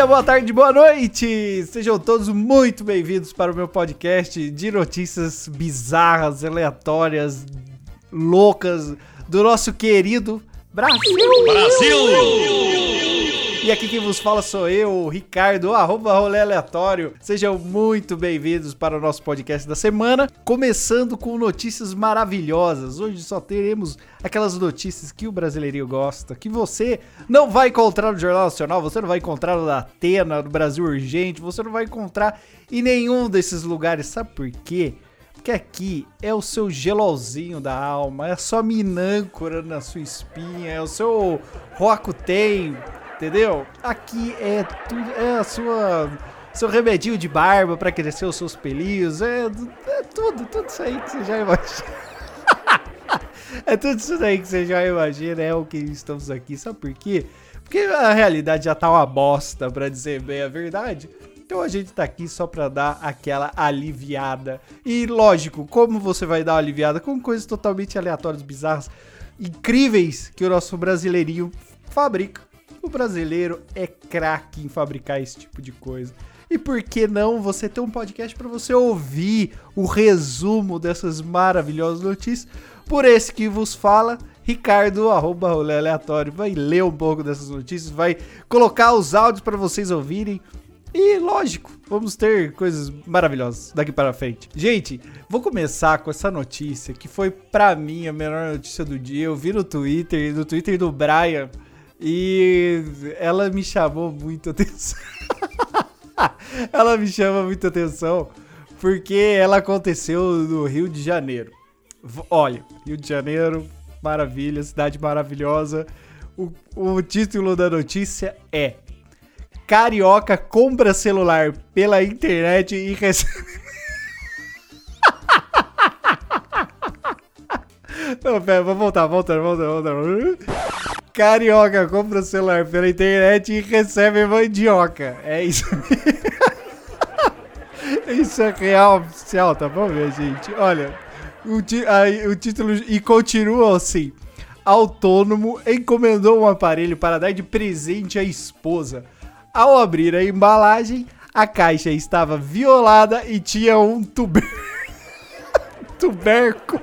Dia, boa tarde, boa noite! Sejam todos muito bem-vindos para o meu podcast de notícias bizarras, aleatórias, loucas do nosso querido Brasil! Brasil! E aqui quem vos fala sou eu, Ricardo, arroba rolê aleatório. Sejam muito bem-vindos para o nosso podcast da semana, começando com notícias maravilhosas. Hoje só teremos aquelas notícias que o brasileirinho gosta, que você não vai encontrar no Jornal Nacional, você não vai encontrar no Atena, no Brasil Urgente, você não vai encontrar em nenhum desses lugares. Sabe por quê? Porque aqui é o seu gelolzinho da alma, é a sua minâncora na sua espinha, é o seu Roacutem, entendeu? Aqui é tudo, é a sua seu remedinho de barba para crescer os seus pelinhos, é, é, tudo, tudo isso aí que você já imagina. é tudo isso aí que você já imagina, é o que estamos aqui, sabe por quê? Porque a realidade já tá uma bosta, para dizer bem a verdade. Então a gente tá aqui só pra dar aquela aliviada. E lógico, como você vai dar uma aliviada? Com coisas totalmente aleatórias, bizarras, incríveis que o nosso brasileirinho fabrica. O brasileiro é craque em fabricar esse tipo de coisa. E por que não você ter um podcast para você ouvir o resumo dessas maravilhosas notícias? Por esse que vos fala, Ricardo, arroba rolê aleatório, vai ler um pouco dessas notícias, vai colocar os áudios para vocês ouvirem. E lógico, vamos ter coisas maravilhosas daqui para frente. Gente, vou começar com essa notícia que foi para mim a melhor notícia do dia. Eu vi no Twitter, no Twitter do Brian e ela me chamou muito atenção. ela me chama muito atenção porque ela aconteceu no Rio de Janeiro. Olha, Rio de Janeiro, maravilha, cidade maravilhosa. O, o título da notícia é Carioca compra celular pela internet e recebe. Não, pera, vamos voltar, voltando, voltando, voltando. Carioca compra celular pela internet e recebe mandioca. É isso Isso é real oficial, tá bom, minha gente? Olha, o, o título e continua assim. Autônomo encomendou um aparelho para dar de presente à esposa. Ao abrir a embalagem, a caixa estava violada e tinha um tuber... tuberco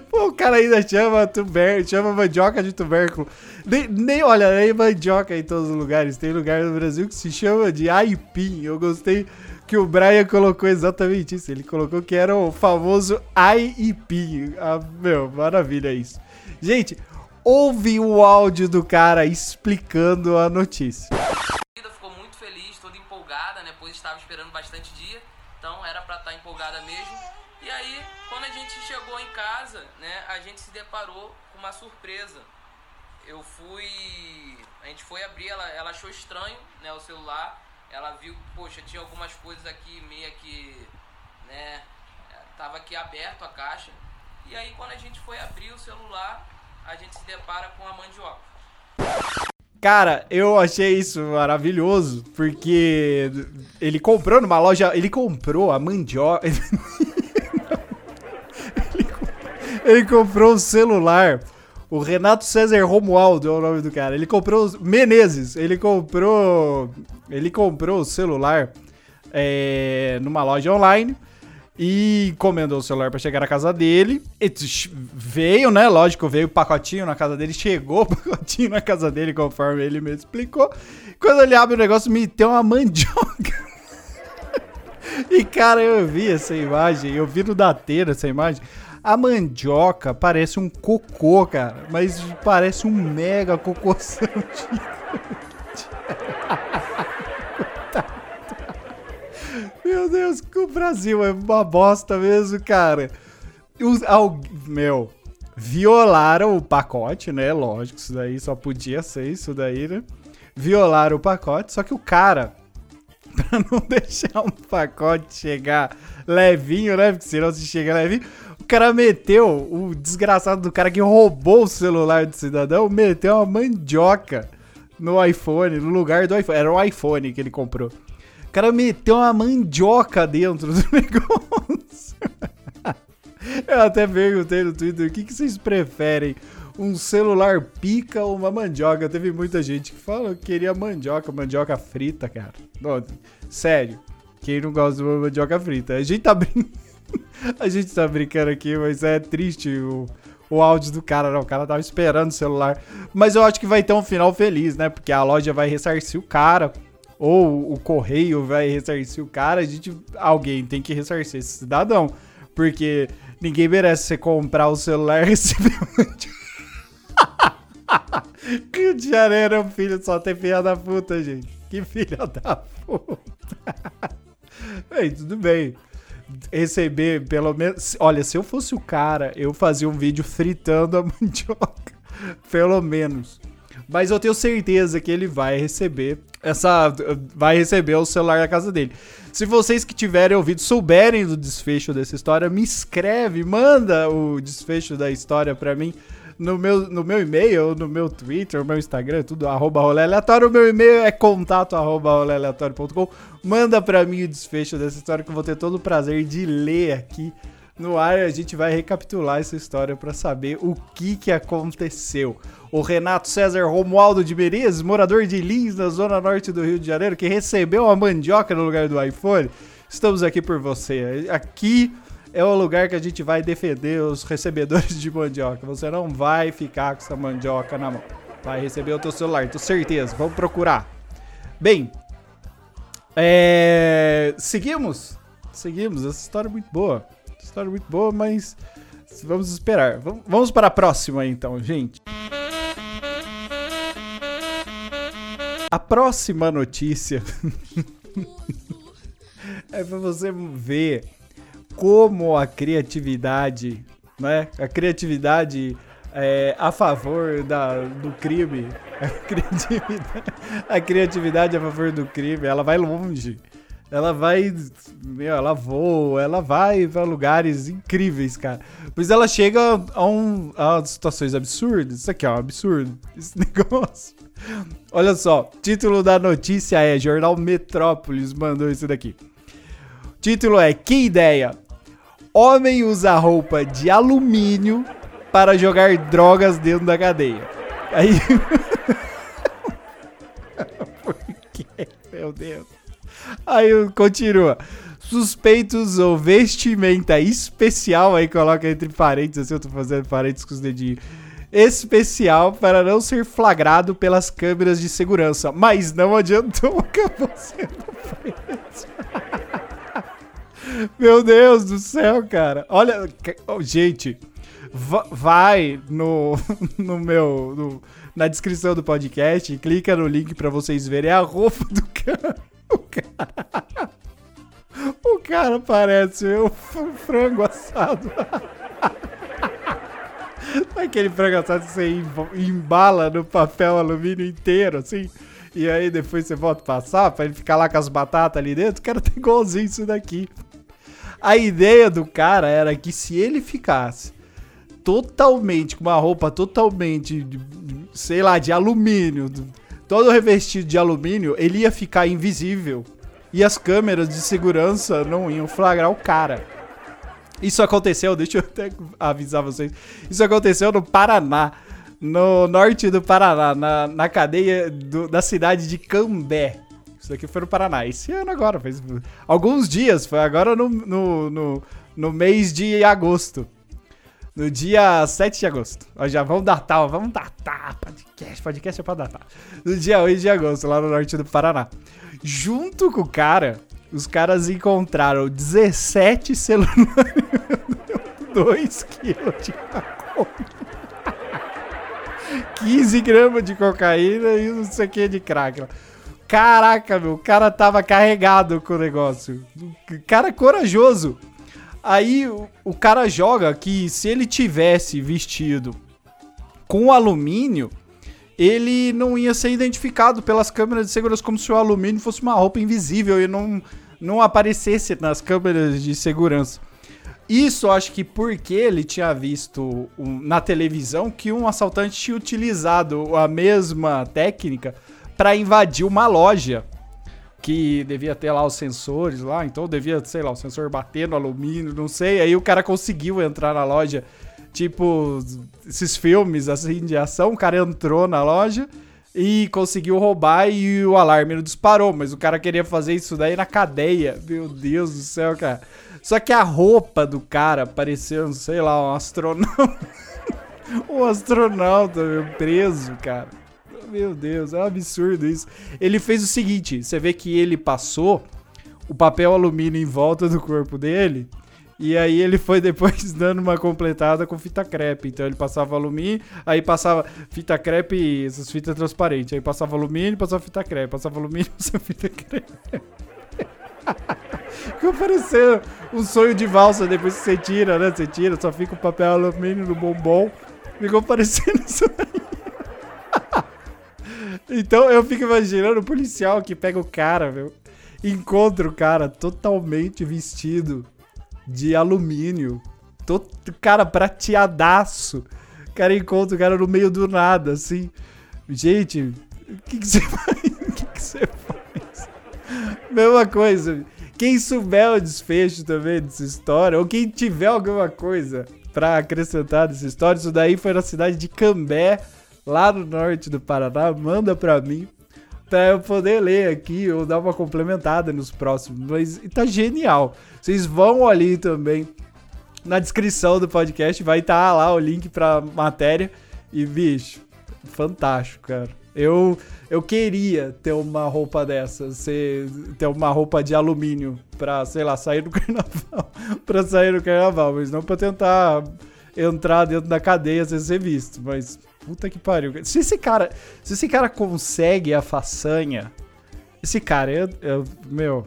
Pô, o cara ainda chama tubérculo, chama mandioca de tubérculo. Nem, nem, olha, nem mandioca em todos os lugares. Tem lugar no Brasil que se chama de aipim. Eu gostei que o Brian colocou exatamente isso. Ele colocou que era o famoso aipim. Ah, meu, maravilha isso. Gente, ouve o áudio do cara explicando a notícia. Ficou muito feliz, toda empolgada, né? Pois estava esperando bastante dia, então era para estar tá empolgada mesmo. E aí, quando a gente chegou em casa, né, a gente se deparou com uma surpresa. Eu fui. A gente foi abrir, ela, ela achou estranho né, o celular. Ela viu, poxa, tinha algumas coisas aqui meio que. né? Tava aqui aberto a caixa. E aí quando a gente foi abrir o celular, a gente se depara com a mandioca. Cara, eu achei isso maravilhoso, porque ele comprou numa loja, ele comprou a mandioca. Ele comprou um celular. O Renato César Romualdo é o nome do cara. Ele comprou. Menezes. Ele comprou. Ele comprou o celular é, numa loja online e encomendou o celular para chegar na casa dele. E veio, né? Lógico, veio o pacotinho na casa dele, chegou o pacotinho na casa dele, conforme ele me explicou. Quando ele abre o negócio, me tem uma mandioca. e cara, eu vi essa imagem, eu vi no Datena essa imagem. A mandioca parece um cocô, cara, mas parece um mega cocôzão Meu Deus, o Brasil é uma bosta mesmo, cara. Os, meu, violaram o pacote, né? Lógico, isso daí só podia ser isso daí, né? Violaram o pacote, só que o cara, pra não deixar um pacote chegar levinho, né? Porque senão se chega levinho, cara meteu, o desgraçado do cara que roubou o celular do cidadão, meteu uma mandioca no iPhone, no lugar do iPhone. Era o iPhone que ele comprou. O cara meteu uma mandioca dentro do negócio. Eu até perguntei no Twitter o que, que vocês preferem. um celular pica ou uma mandioca. Teve muita gente que falou que queria mandioca, mandioca frita, cara. Não, sério, quem não gosta de uma mandioca frita? A gente tá brincando. A gente tá brincando aqui, mas é triste o, o áudio do cara, não. O cara tava esperando o celular. Mas eu acho que vai ter um final feliz, né? Porque a loja vai ressarcir o cara. Ou o correio vai ressarcir o cara. A gente. Alguém tem que ressarcir esse cidadão. Porque ninguém merece você comprar o celular e receber Rio de é um filho só tem filha da puta, gente. Que filha da puta. Bem, tudo bem receber pelo menos. Olha, se eu fosse o cara, eu fazia um vídeo fritando a mandioca. Pelo menos. Mas eu tenho certeza que ele vai receber essa. Vai receber o celular da casa dele. Se vocês que tiverem ouvido souberem do desfecho dessa história, me escreve, manda o desfecho da história pra mim no meu, no meu e-mail, no meu Twitter, no meu Instagram, tudo arroba rolê aleatório. O meu e-mail é contato arroba aleatório.com. Manda pra mim o desfecho dessa história que eu vou ter todo o prazer de ler aqui no ar. A gente vai recapitular essa história para saber o que, que aconteceu. O Renato César Romualdo de Menezes, morador de Lins, na zona norte do Rio de Janeiro, que recebeu a mandioca no lugar do iPhone. Estamos aqui por você. Aqui é o lugar que a gente vai defender os recebedores de mandioca. Você não vai ficar com essa mandioca na mão. Vai receber o teu celular, tenho certeza. Vamos procurar. Bem, é... seguimos. Seguimos. Essa história é muito boa. Essa história é muito boa, mas vamos esperar. Vamos para a próxima então, gente. A próxima notícia é para você ver como a criatividade, né? A criatividade é, a favor da, do crime. A criatividade, a criatividade a favor do crime, ela vai longe. Ela vai. Meu, ela voa, ela vai para lugares incríveis, cara. Pois ela chega a, um, a situações absurdas. Isso aqui é um absurdo. Esse negócio. Olha só, título da notícia é Jornal Metrópolis mandou isso daqui. Título é Que ideia? Homem usa roupa de alumínio para jogar drogas dentro da cadeia. Aí. Por quê? Meu Deus. Aí continua. Suspeitos ou vestimenta especial, aí coloca entre parênteses, assim, eu tô fazendo parênteses com os dedinhos. Especial para não ser flagrado pelas câmeras de segurança. Mas não adiantou, acabou sendo preso. Meu Deus do céu, cara. Olha, gente, vai no, no meu. No, na descrição do podcast, clica no link para vocês verem a roupa do cara. O cara. O cara parece um frango assado. Aquele frango assado que você embala no papel alumínio inteiro, assim. E aí depois você volta passar pra ele ficar lá com as batatas ali dentro. O cara tá igualzinho isso daqui. A ideia do cara era que se ele ficasse totalmente com uma roupa totalmente, sei lá, de alumínio, todo revestido de alumínio, ele ia ficar invisível e as câmeras de segurança não iam flagrar o cara. Isso aconteceu, deixa eu até avisar vocês. Isso aconteceu no Paraná, no norte do Paraná, na, na cadeia do, da cidade de Cambé. Isso daqui foi no Paraná. Esse ano agora, faz alguns dias. Foi agora no, no, no, no mês de agosto. No dia 7 de agosto. Ó, já vamos datar, vamos datar. Podcast, podcast é pra datar. No dia 8 de agosto, lá no norte do Paraná. Junto com o cara, os caras encontraram 17 celulares, 2 quilos de maconha. 15 gramas de cocaína e não sei o que de crack. Caraca, meu, o cara tava carregado com o negócio. Cara corajoso. Aí o, o cara joga que se ele tivesse vestido com alumínio, ele não ia ser identificado pelas câmeras de segurança como se o alumínio fosse uma roupa invisível e não, não aparecesse nas câmeras de segurança. Isso acho que porque ele tinha visto um, na televisão que um assaltante tinha utilizado a mesma técnica para invadir uma loja que devia ter lá os sensores lá, então devia, sei lá, o sensor bater no alumínio, não sei. Aí o cara conseguiu entrar na loja tipo esses filmes assim de ação, o cara entrou na loja e conseguiu roubar e o alarme não disparou, mas o cara queria fazer isso daí na cadeia. Meu Deus do céu, cara. Só que a roupa do cara parecia, sei lá, um astronauta. um astronauta meu, preso, cara. Meu Deus, é um absurdo isso. Ele fez o seguinte: você vê que ele passou o papel alumínio em volta do corpo dele e aí ele foi depois dando uma completada com fita crepe. Então ele passava alumínio, aí passava fita crepe essas fitas transparentes. Aí passava alumínio, passava fita crepe, passava alumínio, passava fita crepe. Ficou parecendo um sonho de valsa depois que você tira, né? Você tira, só fica o papel alumínio no bombom. Ficou parecendo isso aí. Então eu fico imaginando o policial que pega o cara, meu. Encontra o cara totalmente vestido de alumínio. Todo, cara, prateadaço. O cara encontra o cara no meio do nada, assim. Gente, o que, você faz? O que você faz? Mesma coisa. Quem souber o desfecho também dessa história, ou quem tiver alguma coisa para acrescentar dessa história, isso daí foi na cidade de Cambé, lá no norte do Paraná, manda para mim pra eu poder ler aqui ou dar uma complementada nos próximos. Mas tá genial. Vocês vão ali também na descrição do podcast, vai estar tá lá o link pra matéria. E, bicho, fantástico, cara. Eu, eu queria ter uma roupa dessa, ser, ter uma roupa de alumínio pra, sei lá, sair do carnaval. pra sair do carnaval, mas não pra tentar entrar dentro da cadeia sem ser visto. Mas Puta que pariu. Se esse cara, se esse cara consegue a façanha, esse cara é, é meu,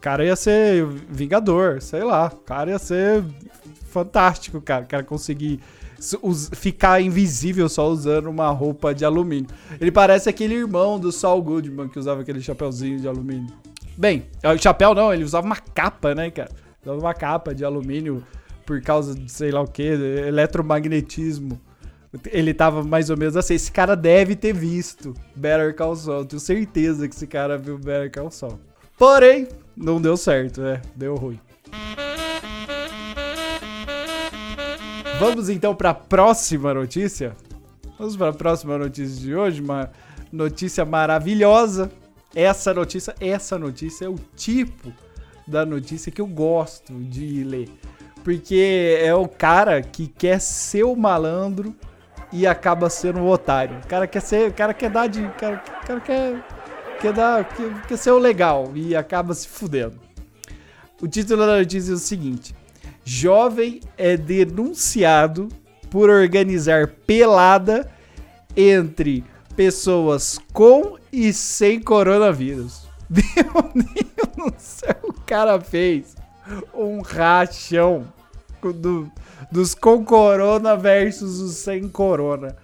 cara ia ser vingador, sei lá. Cara ia ser fantástico, cara. O cara conseguir ficar invisível só usando uma roupa de alumínio. Ele parece aquele irmão do Saul Goodman que usava aquele chapéuzinho de alumínio. Bem, o chapéu não, ele usava uma capa, né, cara? Usava uma capa de alumínio por causa de sei lá o que, eletromagnetismo ele tava mais ou menos assim. Esse cara deve ter visto Better Call Saul. Tenho certeza que esse cara viu Better Call Saul. Porém, não deu certo, né? Deu ruim. Vamos então para a próxima notícia. Vamos para a próxima notícia de hoje, uma notícia maravilhosa. Essa notícia, essa notícia é o tipo da notícia que eu gosto de ler. Porque é o cara que quer ser o malandro e acaba sendo um otário. O cara quer ser, o cara quer dar de, o cara, o cara quer quer dar, quer, quer ser o legal e acaba se fudendo. O título da notícia é o seguinte: Jovem é denunciado por organizar pelada entre pessoas com e sem coronavírus. Meu Deus do céu, o cara fez um rachão do, dos com corona versus os sem corona.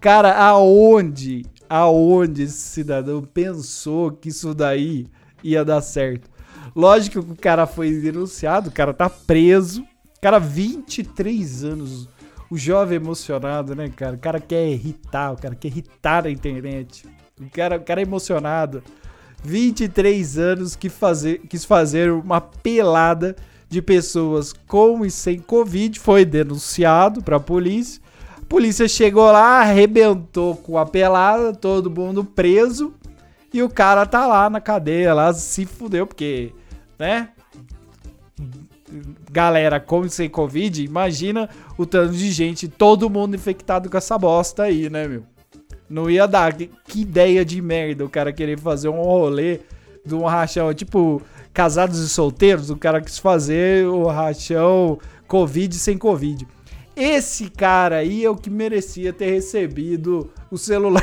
Cara, aonde, aonde esse cidadão pensou que isso daí ia dar certo? Lógico que o cara foi denunciado, o cara tá preso. Cara, 23 anos. O jovem emocionado, né, cara? O cara quer irritar, o cara quer irritar a internet. O cara, o cara é emocionado. 23 anos que fazer, quis fazer uma pelada de pessoas com e sem Covid foi denunciado para a polícia. A polícia chegou lá, arrebentou com a pelada, todo mundo preso. E o cara tá lá na cadeia, lá se fudeu, porque, né? Galera com e sem Covid, imagina o tanto de gente, todo mundo infectado com essa bosta aí, né, meu? Não ia dar. Que ideia de merda o cara querer fazer um rolê de um rachão. Tipo, casados e solteiros, o cara quis fazer o rachão Covid sem Covid. Esse cara aí é o que merecia ter recebido o celular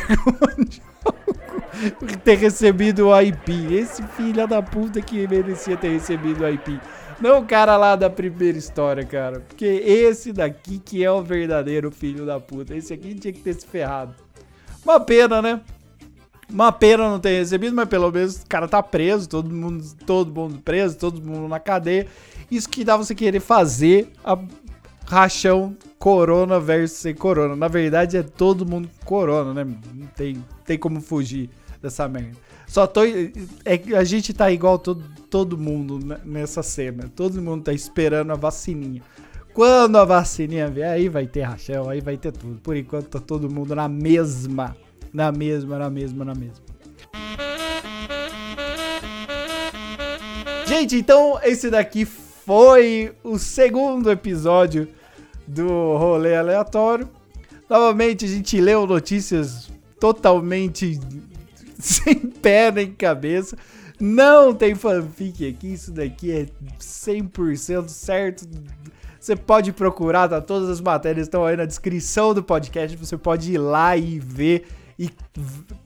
ter recebido o IP. Esse filho da puta que merecia ter recebido o IP. Não o cara lá da primeira história, cara. Porque esse daqui que é o verdadeiro filho da puta. Esse aqui tinha que ter se ferrado. Uma pena, né? Uma pena não ter recebido, mas pelo menos o cara tá preso, todo mundo, todo mundo preso, todo mundo na cadeia. Isso que dá você querer fazer a rachão corona versus sem corona. Na verdade é todo mundo corona, né? Não tem, tem como fugir dessa merda. Só tô. É, a gente tá igual todo, todo mundo nessa cena. Todo mundo tá esperando a vacininha. Quando a vacininha vier, aí vai ter rachão, aí vai ter tudo. Por enquanto tá todo mundo na mesma. Na mesma, na mesma, na mesma. Gente, então esse daqui foi o segundo episódio do Rolê Aleatório. Novamente a gente leu notícias totalmente sem pé nem cabeça. Não tem fanfic aqui, isso daqui é 100% certo. Você pode procurar, tá? Todas as matérias estão aí na descrição do podcast. Você pode ir lá e ver e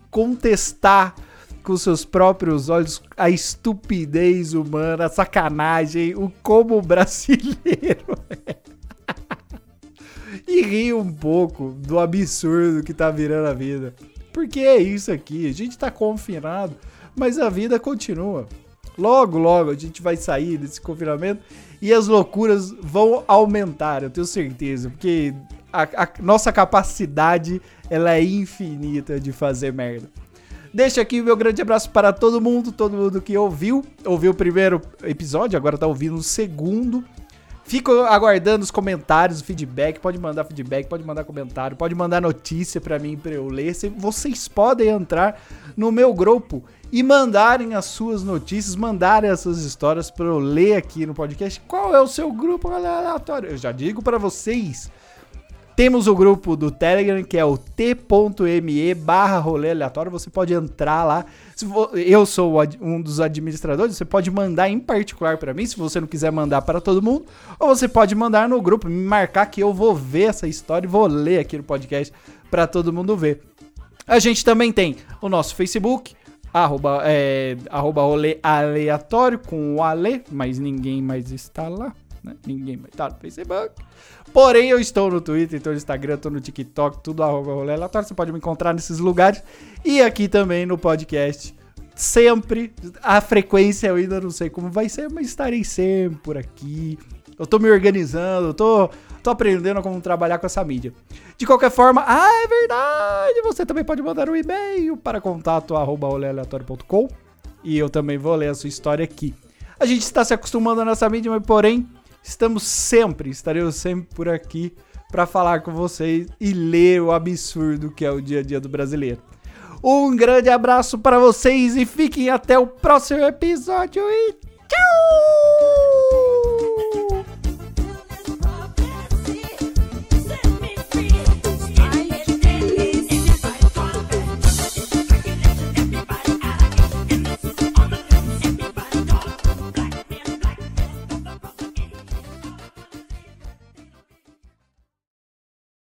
contestar com seus próprios olhos a estupidez humana, a sacanagem, o como brasileiro é. e rir um pouco do absurdo que tá virando a vida. Porque é isso aqui, a gente tá confinado, mas a vida continua. Logo, logo a gente vai sair desse confinamento e as loucuras vão aumentar, eu tenho certeza, porque a, a nossa capacidade ela é infinita de fazer merda. Deixa aqui meu grande abraço para todo mundo, todo mundo que ouviu, ouviu o primeiro episódio, agora tá ouvindo o segundo. Fico aguardando os comentários, o feedback. Pode mandar feedback, pode mandar comentário, pode mandar notícia para mim para eu ler. Vocês podem entrar no meu grupo e mandarem as suas notícias, mandarem as suas histórias para eu ler aqui no podcast. Qual é o seu grupo aleatório? Eu já digo para vocês. Temos o grupo do Telegram, que é o t.me barra rolê aleatório. Você pode entrar lá. Eu sou um dos administradores, você pode mandar em particular para mim, se você não quiser mandar para todo mundo. Ou você pode mandar no grupo, me marcar que eu vou ver essa história e vou ler aqui no podcast para todo mundo ver. A gente também tem o nosso Facebook, arroba, é, arroba rolê aleatório com o Ale, mas ninguém mais está lá. Né? Ninguém mais está no Facebook. Porém, eu estou no Twitter, estou no Instagram, estou no TikTok, tudo arroba rolê aleatório. Você pode me encontrar nesses lugares. E aqui também no podcast. Sempre. A frequência eu ainda não sei como vai ser, mas estarei sempre por aqui. Eu tô me organizando, eu tô, tô aprendendo como trabalhar com essa mídia. De qualquer forma, ah, é verdade! Você também pode mandar um e-mail para contato arroba e eu também vou ler a sua história aqui. A gente está se acostumando nessa mídia, mas porém Estamos sempre, estaremos sempre por aqui para falar com vocês e ler o absurdo que é o dia a dia do brasileiro. Um grande abraço para vocês e fiquem até o próximo episódio e tchau!